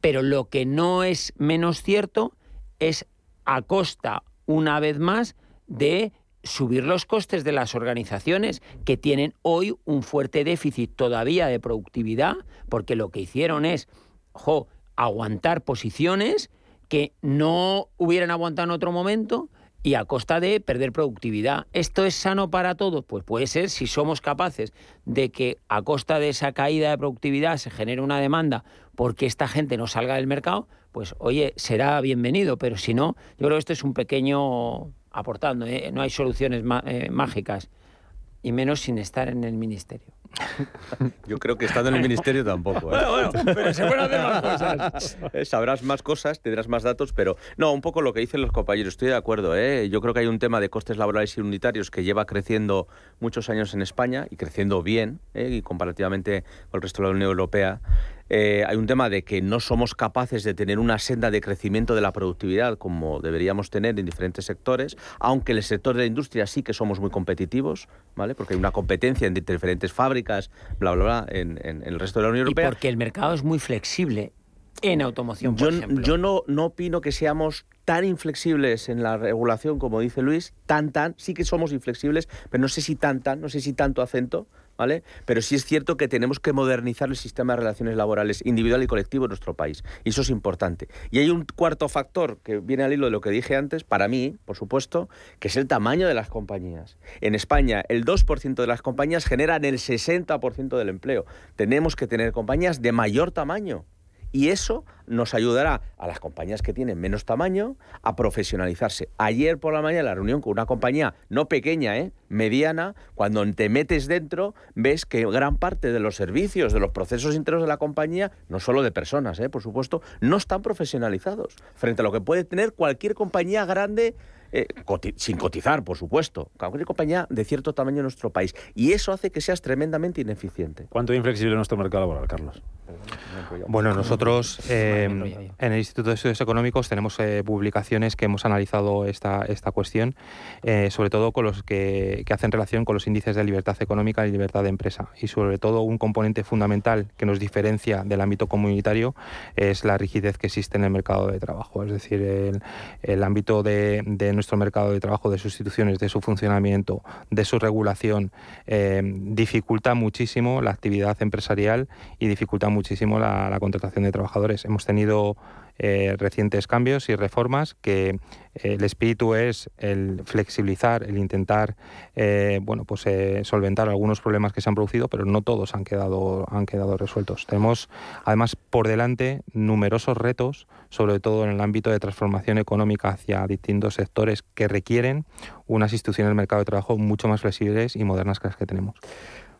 Pero lo que no es menos cierto es a costa, una vez más, de subir los costes de las organizaciones que tienen hoy un fuerte déficit todavía de productividad, porque lo que hicieron es, aguantar posiciones que no hubieran aguantado en otro momento y a costa de perder productividad. ¿Esto es sano para todos? Pues puede ser si somos capaces de que a costa de esa caída de productividad se genere una demanda porque esta gente no salga del mercado, pues oye, será bienvenido, pero si no, yo creo que esto es un pequeño aportando, ¿eh? no hay soluciones eh, mágicas, y menos sin estar en el ministerio. Yo creo que estando en el ministerio tampoco. ¿eh? Bueno, bueno, pero se pueden hacer más cosas. Eh, sabrás más cosas, tendrás más datos, pero no, un poco lo que dicen los compañeros, estoy de acuerdo. ¿eh? Yo creo que hay un tema de costes laborales y unitarios que lleva creciendo muchos años en España y creciendo bien, ¿eh? y comparativamente con el resto de la Unión Europea. Eh, hay un tema de que no somos capaces de tener una senda de crecimiento de la productividad como deberíamos tener en diferentes sectores, aunque en el sector de la industria sí que somos muy competitivos, ¿vale? Porque hay una competencia entre diferentes fábricas, bla, bla, bla, en, el resto de la Unión Europea. Y porque el mercado es muy flexible en automoción, por yo, ejemplo. Yo no, no opino que seamos tan inflexibles en la regulación como dice Luis, tan, tan, sí que somos inflexibles, pero no sé si tan, tan, no sé si tanto acento, ¿vale? Pero sí es cierto que tenemos que modernizar el sistema de relaciones laborales individual y colectivo en nuestro país. Y eso es importante. Y hay un cuarto factor que viene al hilo de lo que dije antes, para mí, por supuesto, que es el tamaño de las compañías. En España, el 2% de las compañías generan el 60% del empleo. Tenemos que tener compañías de mayor tamaño y eso nos ayudará a las compañías que tienen menos tamaño a profesionalizarse. Ayer por la mañana la reunión con una compañía no pequeña, ¿eh? mediana, cuando te metes dentro ves que gran parte de los servicios, de los procesos internos de la compañía, no solo de personas, ¿eh? por supuesto, no están profesionalizados frente a lo que puede tener cualquier compañía grande eh, sin cotizar, por supuesto, cualquier compañía de cierto tamaño en nuestro país. Y eso hace que seas tremendamente ineficiente. ¿Cuánto es inflexible nuestro mercado laboral, Carlos? Bueno, nosotros eh, en el Instituto de Estudios Económicos tenemos eh, publicaciones que hemos analizado esta, esta cuestión, sobre todo con los que, que, hacen relación con los índices de libertad económica y libertad de empresa. Y sobre todo un componente fundamental que nos diferencia del ámbito comunitario es la rigidez que existe en el mercado de trabajo. Es decir, el, el ámbito de, de nuestro mercado de trabajo, de sus instituciones, de su funcionamiento, de su regulación, eh, dificulta muchísimo la actividad empresarial y dificulta muchísimo la contratación de trabajadores. Hemos tenido eh, recientes cambios y reformas que eh, el espíritu es el flexibilizar, el intentar eh, bueno, pues, solventar algunos problemas que se han producido, pero no todos han quedado, han quedado resueltos. Tenemos además por delante numerosos retos, sobre todo en el ámbito de transformación económica hacia distintos sectores que requieren unas instituciones del mercado de trabajo mucho más flexibles y modernas que las que tenemos.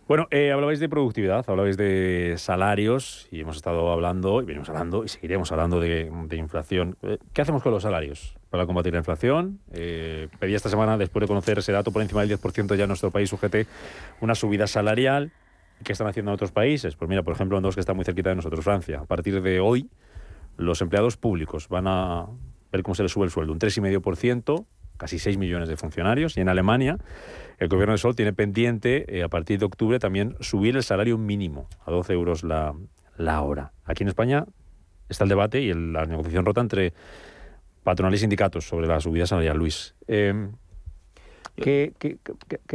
Bueno, eh, hablabais de productividad, hablabais de salarios y hemos estado hablando, y venimos hablando y seguiremos hablando de, inflación. Eh, ¿Qué hacemos con los salarios para combatir la inflación? Eh, pedí esta semana, después de conocer ese dato por encima del 10% ya en nuestro país sujete una subida salarial. ¿Qué están haciendo en otros países? Pues mira, por ejemplo, en dos que está muy cerquita de nosotros, Francia. A partir de hoy, los empleados públicos van a ver cómo se les sube el sueldo, un 3,5%, casi 6 millones de funcionarios. Y en Alemania el gobierno de Sol tiene pendiente, eh, a partir de octubre, también subir el salario mínimo a 12 euros la, hora. Aquí en España está el debate y la negociación rota entre patronales y sindicatos sobre la subida salarial, Luis. Em, ¿qué,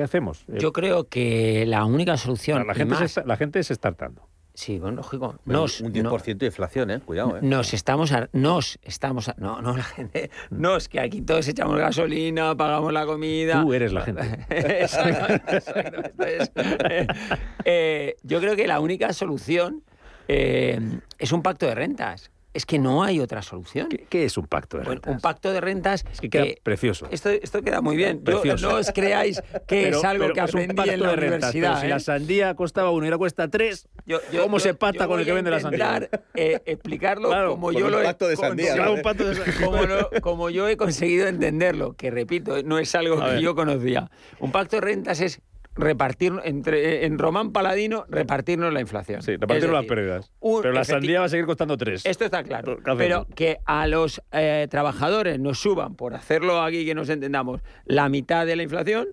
hacemos? Yo creo que la única solución... La gente, la gente se está hartando. Sí, bueno, lógico. Nos, un 10% de inflación, ¿eh? Cuidado, ¿eh? Nos estamos... nos estamos... no, no, la gente... Nos, que aquí todos echamos gasolina, pagamos la comida... Tú eres la gente. exacto, exacto. Eh, yo creo que la única solución eh, es un pacto de rentas. Es que no hay otra solución. ¿Qué, es un pacto de rentas? un pacto de rentas es que queda precioso. Esto, esto queda muy bien. no os creáis que es algo que aprendí en la universidad. Si la ¿eh? sandía costaba uno y ahora cuesta tres, ¿cómo se pacta con el que vende la sandía? Eh, explicarlo como yo lo he pacto de sandía, como, yo he conseguido entenderlo, que repito, no es algo que yo conocía. Un pacto de rentas es repartir entre en Román Paladino repartirnos la inflación. Sí, repartirnos las pérdidas. pero la sandía va a seguir costando tres. Esto está claro. Pero que a los eh, trabajadores nos suban, por hacerlo aquí que nos entendamos, la mitad de la inflación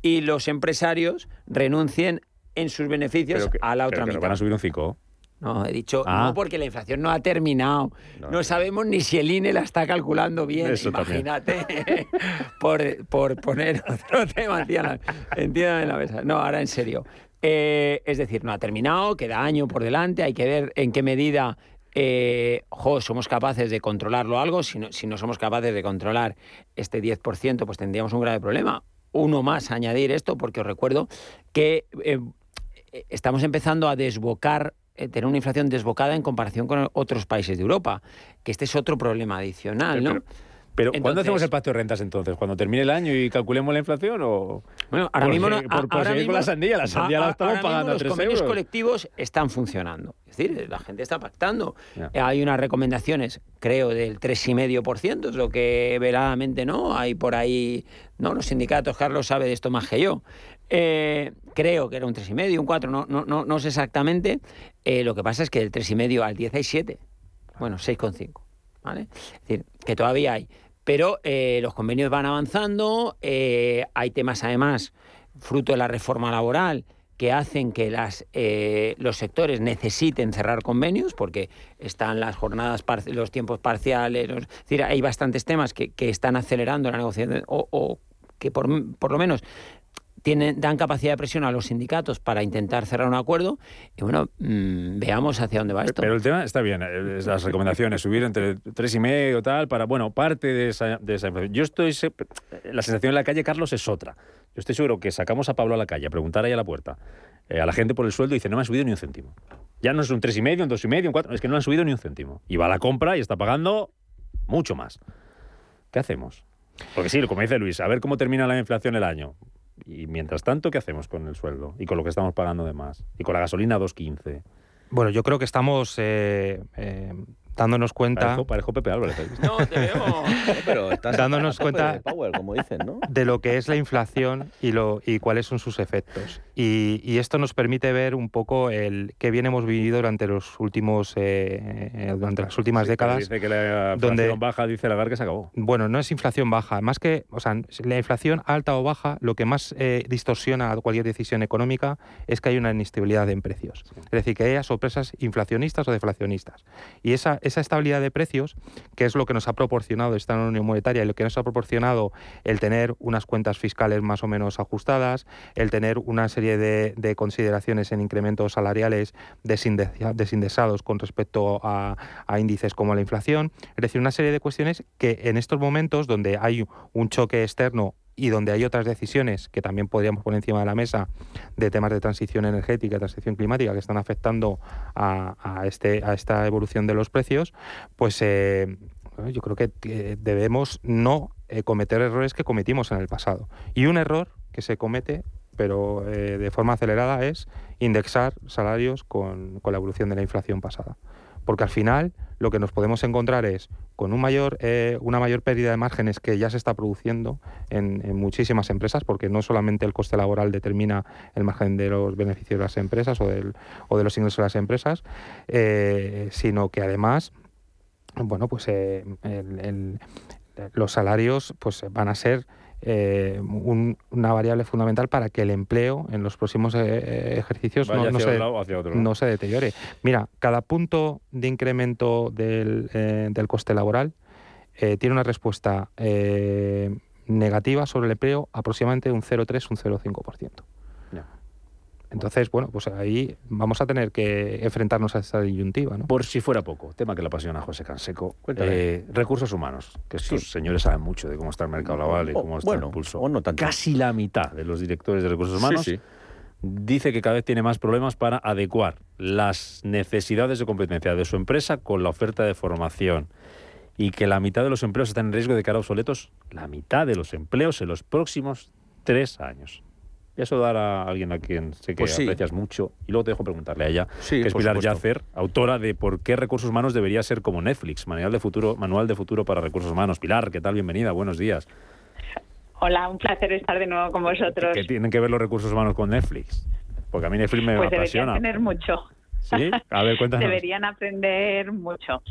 y los empresarios renuncien en sus beneficios a la otra mitad. van a subir un 5. No, he dicho no ah. porque la inflación no ha terminado. No, sabemos ni si el INE la está calculando bien. Imagínate. por, por, poner otro tema encima, en la mesa. No, ahora en serio. Eh, es decir, no ha terminado, queda año por delante, hay que ver en qué medida eh, somos capaces de controlarlo algo. Si no, si no somos capaces de controlar este 10%, pues tendríamos un grave problema. Uno más añadir esto, porque os recuerdo que eh, estamos empezando a desbocar tener una inflación desbocada en comparación con otros países de Europa, que este es otro problema adicional, ¿no? Pero, ¿cuándo hacemos el pacto de rentas entonces? ¿Cuando termine el año y calculemos la inflación o...? Bueno, ahora mismo... No, por, con la sandía, la sandía la estamos pagando a 3 los colectivos están funcionando. Es decir, la gente está pactando. Hay unas recomendaciones, creo, del 3,5%, es lo que veladamente no. Hay por ahí... No, los sindicatos, Carlos sabe de esto más que yo. Eh, creo que era un 3,5, un 4, no, no, no, no sé exactamente. Eh, lo que pasa es que del 3,5 al 10 hay 7. Bueno, 6,5. ¿vale? Es decir, que todavía hay. Pero eh, los convenios van avanzando, hay temas además, fruto de la reforma laboral, que hacen que las, los sectores necesiten cerrar convenios, porque están las jornadas, los tiempos parciales, es decir, hay bastantes temas que, que están acelerando la negociación o, o que por, por, lo menos tienen, dan capacidad de presión a los sindicatos para intentar cerrar un acuerdo y bueno, mm, veamos hacia dónde va esto. Pero el tema está bien, eh, las recomendaciones, subir entre tres y medio tal, para, bueno, parte de esa, de esa Yo estoy, la sensación en la calle, Carlos, es otra. Yo estoy seguro que sacamos a Pablo a la calle a preguntar ahí a la puerta eh, a la gente por el sueldo y dice, no me han subido ni un céntimo. Ya no es un tres y medio, un dos y medio, un cuatro, es que no han subido ni un céntimo. Y va a la compra y está pagando mucho más. ¿Qué hacemos? Porque sí, como dice Luis, a ver cómo termina la inflación el año. Y mientras tanto, ¿qué hacemos con el sueldo? Y con lo que estamos pagando de más. Y con la gasolina 2.15. Bueno, yo creo que estamos eh, eh, dándonos cuenta. Parejo, Pepe Álvarez. No, te veo. pero estás dándonos cuenta de, Power, como dicen, ¿no? de lo que es la inflación y, lo, y cuáles son sus efectos. Y, y esto nos permite ver un poco el qué bien hemos vivido durante los últimos eh, eh durante las últimas décadas. Dice que la inflación donde, baja, dice Lagarde que se acabó. Bueno, no es inflación baja, más que, o sea, la inflación alta o baja, lo que más eh, distorsiona cualquier decisión económica es que hay una inestabilidad en precios. Es decir, que haya sorpresas inflacionistas o deflacionistas. Y esa esa estabilidad de precios, que es lo que nos ha proporcionado esta Unión Monetaria y lo que nos ha proporcionado el tener unas cuentas fiscales más o menos ajustadas, el tener una serie de, consideraciones en incrementos salariales desindexados con respecto a, índices como la inflación, es decir, una serie de cuestiones que en estos momentos donde hay un choque externo y donde hay otras decisiones que también podríamos poner encima de la mesa de temas de transición energética, transición climática que están afectando a, este, a esta evolución de los precios, pues eh, yo creo que debemos no eh, cometer errores que cometimos en el pasado. Y un error que se comete pero eh, de forma acelerada es indexar salarios con la evolución de la inflación pasada porque al final lo que nos podemos encontrar es con eh, una mayor pérdida de márgenes que ya se está produciendo en, muchísimas empresas, porque no solamente el coste laboral determina el margen de los beneficios de las empresas o de los ingresos de las empresas, eh, sino que además, bueno, pues eh, los salarios pues, van a ser eh, una variable fundamental para que el empleo en los próximos eh, ejercicios no, se, deteriore. Mira, cada punto de incremento del, eh, del coste laboral tiene una respuesta negativa sobre el empleo aproximadamente un 0,3, un 0,5%. Entonces, bueno, pues ahí vamos a tener que enfrentarnos a esta disyuntiva. ¿no? Por si fuera poco, tema que le apasiona a José Canseco. Eh, recursos humanos, que estos señores saben mucho de cómo está el mercado laboral y cómo está el pulso. Casi la mitad de los directores de recursos humanos dice que cada vez tiene más problemas para adecuar las necesidades de competencia de su empresa con la oferta de formación y que la mitad de los empleos están en riesgo de quedar obsoletos, la mitad de los empleos en los próximos tres años. Y eso dar a alguien a quien sé que Pues sí. aprecias mucho. Y luego te dejo preguntarle a ella, Sí, que es Pilar supuesto. Yacer, autora de Por qué recursos humanos debería ser como Netflix, manual de futuro, manual de futuro para recursos humanos. Pilar, ¿qué tal? Bienvenida, buenos días. Hola, un placer estar de nuevo con vosotros. ¿Qué tienen que ver los recursos humanos con Netflix? Porque a mí Netflix me pues deberían apasiona. tener mucho. ¿Sí? A ver, cuéntanos. Deberían aprender mucho.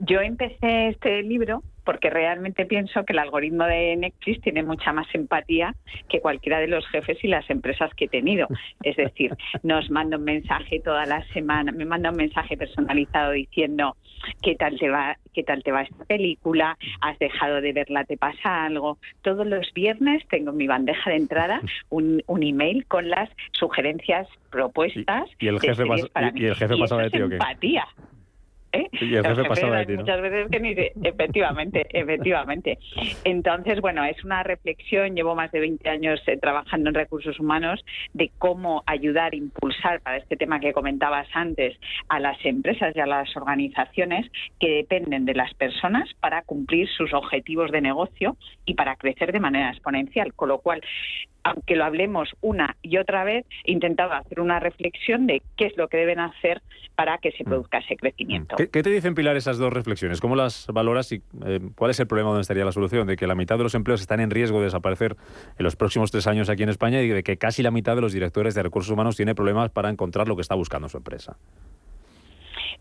Yo empecé este libro porque realmente pienso que el algoritmo de Netflix tiene mucha más empatía que cualquiera de los jefes y las empresas que he tenido. Es decir, nos manda un mensaje toda la semana, me manda un mensaje personalizado diciendo qué tal te va, qué tal te va esta película, has dejado de verla, te pasa algo. Todos los viernes tengo en mi bandeja de entrada un, un email con las sugerencias propuestas. y el jefe pas- para y- y el jefe pasaba de ti, ¿o qué? empatía. ¿Eh? Y el Los jefe jefes pasaba de hay ti, ¿no? Muchas veces que ni se- efectivamente, efectivamente. Entonces, bueno, es una reflexión, llevo más de 20 años eh, trabajando en recursos humanos, de cómo ayudar, impulsar para este tema que comentabas antes a las empresas y a las organizaciones que dependen de las personas para cumplir sus objetivos de negocio y para crecer de manera exponencial. Con lo cual, aunque lo hablemos una y otra vez, intentaba hacer una reflexión de qué es lo que deben hacer para que se produzca ese crecimiento. ¿Qué, qué te dicen, Pilar, esas dos reflexiones? ¿Cómo las valoras y eh, cuál es el problema donde estaría la solución? De que la mitad de los empleos están en riesgo de desaparecer en los próximos tres años aquí en España y de que casi la mitad de los directores de recursos humanos tiene problemas para encontrar lo que está buscando su empresa.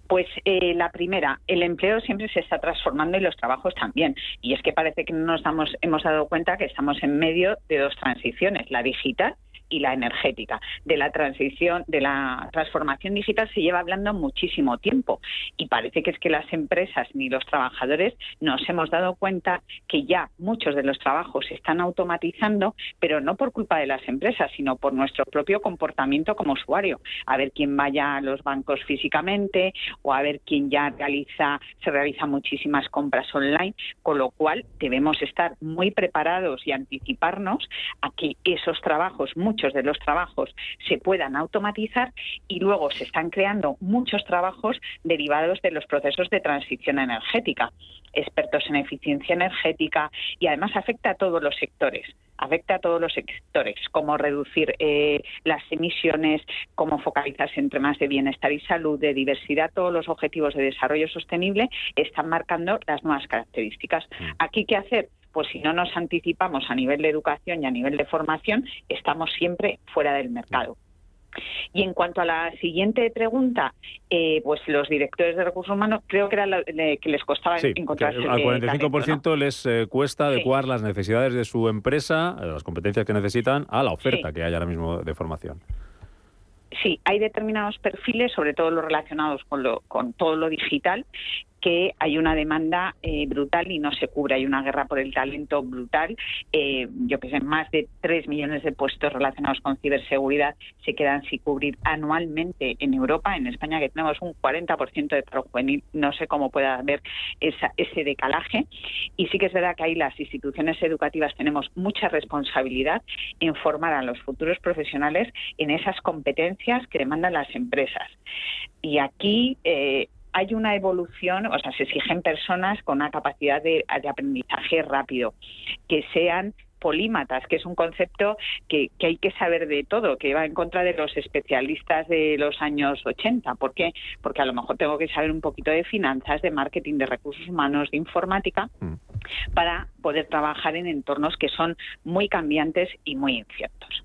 Pues eh, la primera, el empleo siempre se está transformando y los trabajos también. Y es que parece que no nos hemos dado cuenta que estamos en medio de dos transiciones, la digital y la energética. De la transición, de la transformación digital se lleva hablando muchísimo tiempo y parece que es que las empresas ni los trabajadores nos hemos dado cuenta que ya muchos de los trabajos se están automatizando, pero no por culpa de las empresas, sino por nuestro propio comportamiento como usuario. A ver quién vaya a los bancos físicamente o a ver quién ya realiza, se realiza muchísimas compras online, con lo cual debemos estar muy preparados y anticiparnos a que esos trabajos, de los trabajos, se puedan automatizar y luego se están creando muchos trabajos derivados de los procesos de transición energética, expertos en eficiencia energética y además afecta a todos los sectores afecta a todos los sectores, cómo reducir eh, las emisiones, cómo focalizarse en temas de bienestar y salud, de diversidad, todos los objetivos de desarrollo sostenible están marcando las nuevas características. Aquí, ¿qué hacer? Pues si no nos anticipamos a nivel de educación y a nivel de formación, estamos siempre fuera del mercado. Y en cuanto a la siguiente pregunta, eh, pues los directores de recursos humanos creo que era de- que les costaba Sí, que encontrarse al eh, 45% talento, ¿no? les eh, cuesta adecuar las necesidades de su empresa, eh, las competencias que necesitan, a la oferta Sí. que hay ahora mismo de formación. Sí, hay determinados perfiles, sobre todo los relacionados con, lo, con todo lo digital, que hay una demanda eh, brutal y no se cubre. Hay una guerra por el talento brutal. Eh, yo que sé, más de 3 millones de puestos relacionados con ciberseguridad se quedan sin cubrir anualmente en Europa. En España, que tenemos un 40% de paro juvenil, no sé cómo puede haber ese decalaje. Y sí que es verdad que ahí las instituciones educativas tenemos mucha responsabilidad en formar a los futuros profesionales en esas competencias que demandan las empresas. Y aquí eh, hay una evolución, o sea, se exigen personas con una capacidad de, de aprendizaje rápido, que sean polímatas, que es un concepto que, que hay que saber de todo, que va en contra de los especialistas de los años 80. ¿Por qué? Porque a lo mejor tengo que saber un poquito de finanzas, de marketing, de recursos humanos, de informática, para poder trabajar en entornos que son muy cambiantes y muy inciertos.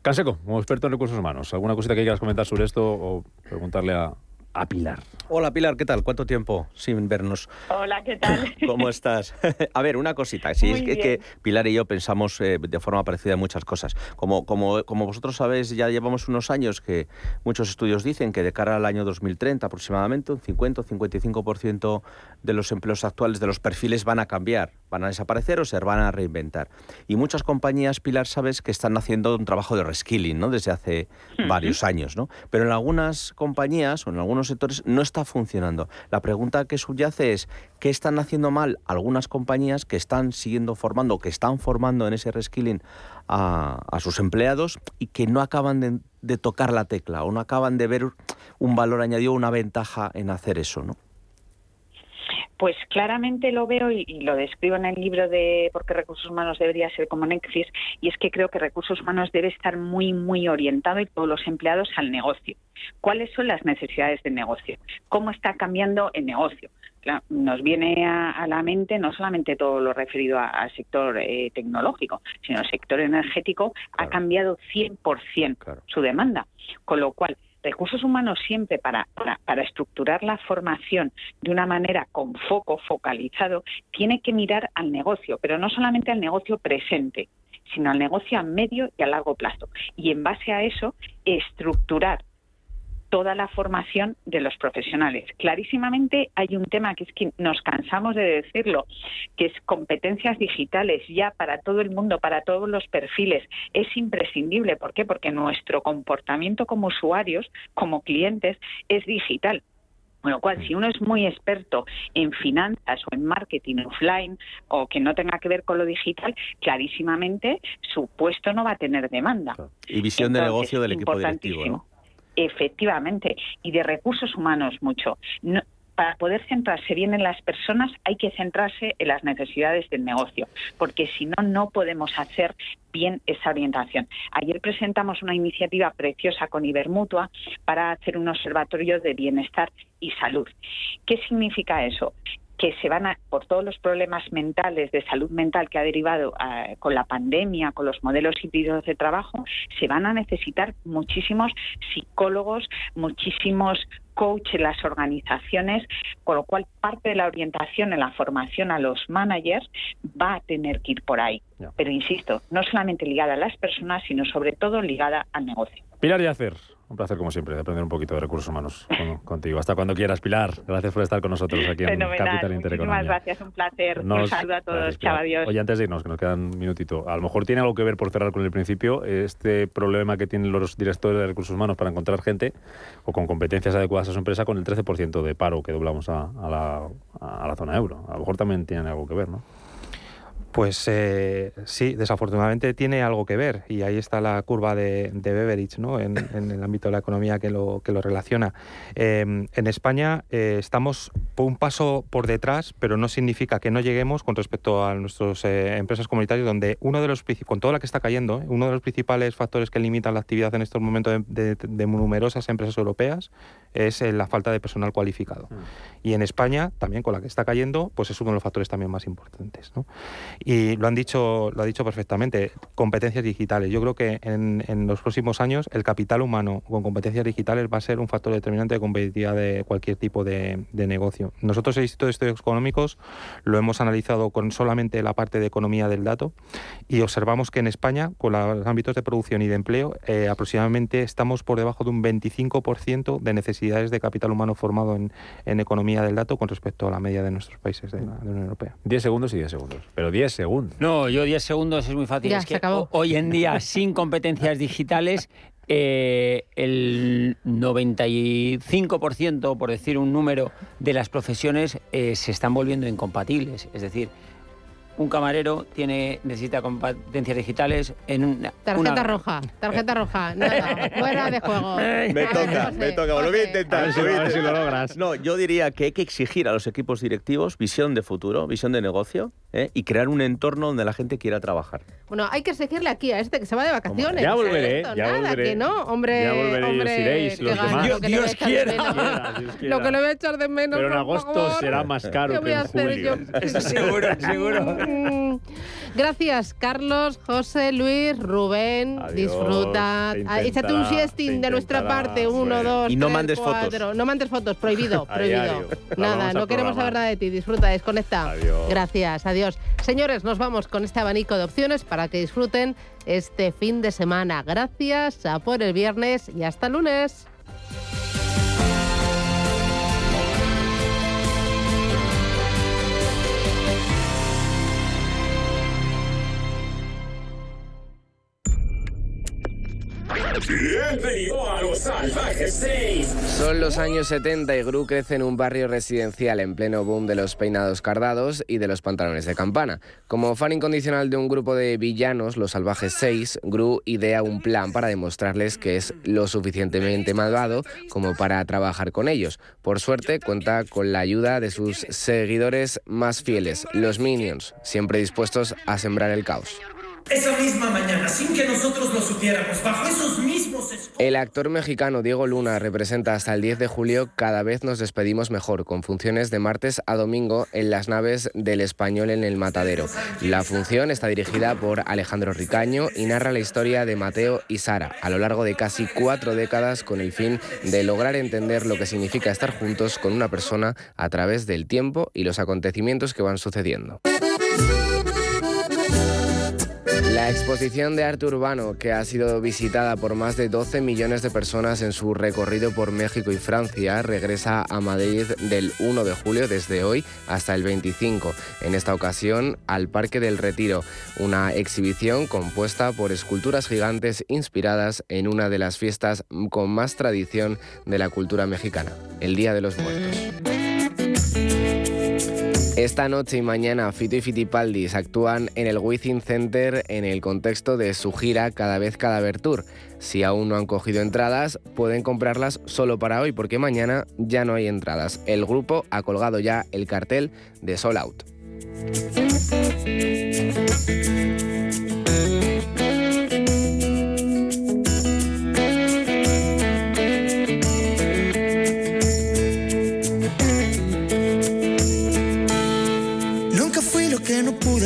Canseco, como experto en recursos humanos, ¿alguna cosita que quieras comentar sobre esto o preguntarle a, a Pilar? Hola Pilar, ¿qué tal? ¿Cuánto tiempo sin vernos? Hola, ¿qué tal? ¿Cómo estás? a ver, una cosita. Sí, Muy es que, Pilar y yo pensamos eh, de forma parecida en muchas cosas. Como, como, como vosotros sabéis, ya llevamos unos años que muchos estudios dicen que de cara al año 2030 aproximadamente un 50 o 55% de los empleos actuales, de los perfiles, van a cambiar, van a desaparecer o se van a reinventar. Y muchas compañías, Pilar, sabes que están haciendo un trabajo de reskilling ¿no? desde hace varios años. ¿no? Pero en algunas compañías o en algunos sectores no está funcionando. La pregunta que subyace es, ¿qué están haciendo mal algunas compañías que están siguiendo formando, que están formando en ese reskilling a, sus empleados y que no acaban de, de, tocar la tecla o no acaban de ver un valor añadido, una ventaja en hacer eso, ¿no? Pues claramente lo veo y, lo describo en el libro de por qué recursos humanos debería ser como Nexis y es que creo que recursos humanos debe estar muy, muy orientado y todos los empleados al negocio. ¿Cuáles son las necesidades del negocio? ¿Cómo está cambiando el negocio? nos viene a, la mente no solamente todo lo referido al sector eh, tecnológico, sino el sector energético ha cambiado 100% su demanda. Con lo cual, recursos humanos siempre para, para, estructurar la formación de una manera con foco focalizado, tiene que mirar al negocio, pero no solamente al negocio presente, sino al negocio a medio y a largo plazo. Y en base a eso, estructurar toda la formación de los profesionales. Clarísimamente hay un tema que es que nos cansamos de decirlo, que es competencias digitales ya para todo el mundo, para todos los perfiles. Es imprescindible. ¿Por qué? Porque nuestro comportamiento como usuarios, como clientes, es digital. Con lo cual, si uno es muy experto en finanzas o en marketing offline o que no tenga que ver con lo digital, clarísimamente su puesto no va a tener demanda. Y visión de negocio del equipo directivo, ¿no? Efectivamente, y de recursos humanos mucho. para poder centrarse bien en las personas hay que centrarse en las necesidades del negocio, porque si no, no podemos hacer bien esa orientación. Ayer presentamos una iniciativa preciosa con Ibermutua para hacer un observatorio de bienestar y salud. ¿Qué significa eso? Que se van a, por todos los problemas mentales de salud mental que ha derivado eh, con la pandemia, con los modelos híbridos de trabajo, se van a necesitar muchísimos psicólogos, muchísimos coach en las organizaciones, con lo cual parte de la orientación en la formación a los managers va a tener que ir por ahí. Pero insisto, no solamente ligada a las personas, sino sobre todo ligada al negocio. Pilar Yacer, un placer, como siempre, de aprender un poquito de recursos humanos contigo. Hasta cuando quieras, Pilar. Gracias por estar con nosotros aquí en Capital Intereconomía. Muchísimas gracias, un placer. un saludo a todos. Chao, adiós. Oye, antes de irnos, que nos queda un minutito, a lo mejor tiene algo que ver, por cerrar con el principio, este problema que tienen los directores de recursos humanos para encontrar gente o con competencias adecuadas a su empresa con el 13% de paro que doblamos a, la, a la zona euro. A lo mejor también tiene algo que ver, ¿no? Pues eh, sí, desafortunadamente tiene algo que ver y ahí está la curva de, de Beveridge ¿no? en, el ámbito de la economía que lo, que lo relaciona. Em, en España eh, estamos un paso por detrás, pero no significa que no lleguemos con respecto a nuestras eh, empresas comunitarias, donde uno de los, con toda la que está cayendo, uno de los principales factores que limitan la actividad en estos momentos de, numerosas empresas europeas es la falta de personal cualificado. Mm. Y en España, también con la que está cayendo, pues es uno de los factores también más importantes. ¿no? Y lo han dicho, lo ha dicho perfectamente, competencias digitales. Yo creo que en, los próximos años el capital humano con competencias digitales va a ser un factor determinante de competitividad de cualquier tipo de, negocio. Nosotros el Instituto de Estudios Económicos lo hemos analizado con solamente la parte de economía del dato y observamos que en España, con los ámbitos de producción y de empleo, eh, aproximadamente estamos por debajo de un 25% de necesidades de capital humano formado en, economía del dato con respecto a la media de nuestros países de la, de Unión Europea. 10 segundos y 10 segundos. Pero 10 segundos. No, yo 10 segundos es muy fácil. es que hoy en día, sin competencias digitales, eh, el 95%, por decir un número, de las profesiones eh, se están volviendo incompatibles. Es decir, un camarero tiene necesita competencias digitales en una tarjeta roja tarjeta roja. Nada fuera de juego. Me toca me toca lo voy a intentar si, lo logras. No yo diría que hay que exigir a los equipos directivos visión de futuro visión de negocio ¿eh? y crear un entorno donde la gente quiera trabajar. Bueno hay que exigirle aquí a este que se va de vacaciones. ya volveré ya nada, volveré. que no hombre ya volveré hombre, y os iréis los demás. Dios, Dios quiera. lo que le voy a echar de menos pero en agosto será más caro que en julio. seguro seguro. Mm. Gracias, Carlos, José, Luis, Rubén. disfruta. Ah, échate un siesting de nuestra parte. Uno, dos, Y no tres, mandes cuatro. fotos. No mandes fotos, prohibido, prohibido. Nada, no queremos saber nada de ti. Disfruta, desconecta. Adiós. Gracias, adiós. Señores, nos vamos con este abanico de opciones para que disfruten este fin de semana. Gracias, a por el viernes y hasta el lunes. Bienvenido a los Salvajes 6. Son los años 70 y Gru crece en un barrio residencial en pleno boom de los peinados cardados y de los pantalones de campana. Como fan incondicional de un grupo de villanos, los Salvajes 6, Gru idea un plan para demostrarles que es lo suficientemente malvado como para trabajar con ellos. Por suerte, cuenta con la ayuda de sus seguidores más fieles, los Minions, siempre dispuestos a sembrar el caos. Esa misma mañana, sin que nosotros lo supiéramos, bajo esos mismos El actor mexicano Diego Luna representa hasta el 10 de julio Cada vez nos despedimos mejor, con funciones de martes a domingo en las naves del español en el Matadero. La función está dirigida por Alejandro Ricaño y narra la historia de Mateo y Sara a lo largo de casi cuatro décadas con el fin de lograr entender lo que significa estar juntos con una persona a través del tiempo y los acontecimientos que van sucediendo. La exposición de arte urbano, que ha sido visitada por más de 12 millones de personas en su recorrido por México y Francia, regresa a Madrid del 1 de julio desde hoy hasta el 25, en esta ocasión al Parque del Retiro, una exhibición compuesta por esculturas gigantes inspiradas en una de las fiestas con más tradición de la cultura mexicana, el Día de los Muertos. Esta noche y mañana Fito y Fitipaldis actúan en el Within Center en el contexto de su gira Cada vez Cadaver Tour. Si aún no han cogido entradas, pueden comprarlas solo para hoy porque mañana ya no hay entradas. El grupo ha colgado ya el cartel de Sold Out.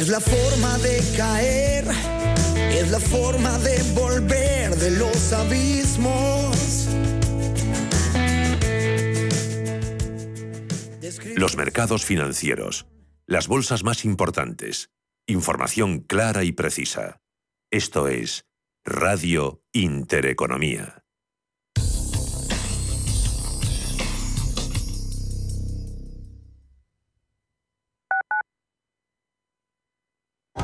Es la forma de caer, es la forma de volver de los abismos. Los mercados financieros. Las bolsas más importantes. Información clara y precisa. Esto es Radio Intereconomía.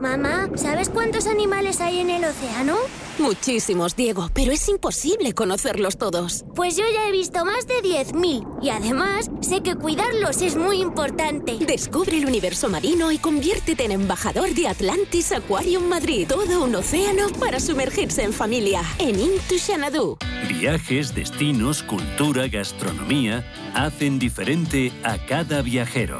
Mamá, ¿sabes cuántos animales hay en el océano? Muchísimos, Diego, pero es imposible conocerlos todos. Pues yo ya he visto más de 10.000 y además sé que cuidarlos es muy importante. Descubre el universo marino y conviértete en embajador de Atlantis Aquarium Madrid. Todo un océano para sumergirse en familia. En Into Xanadu. Viajes, destinos, cultura, gastronomía hacen diferente a cada viajero.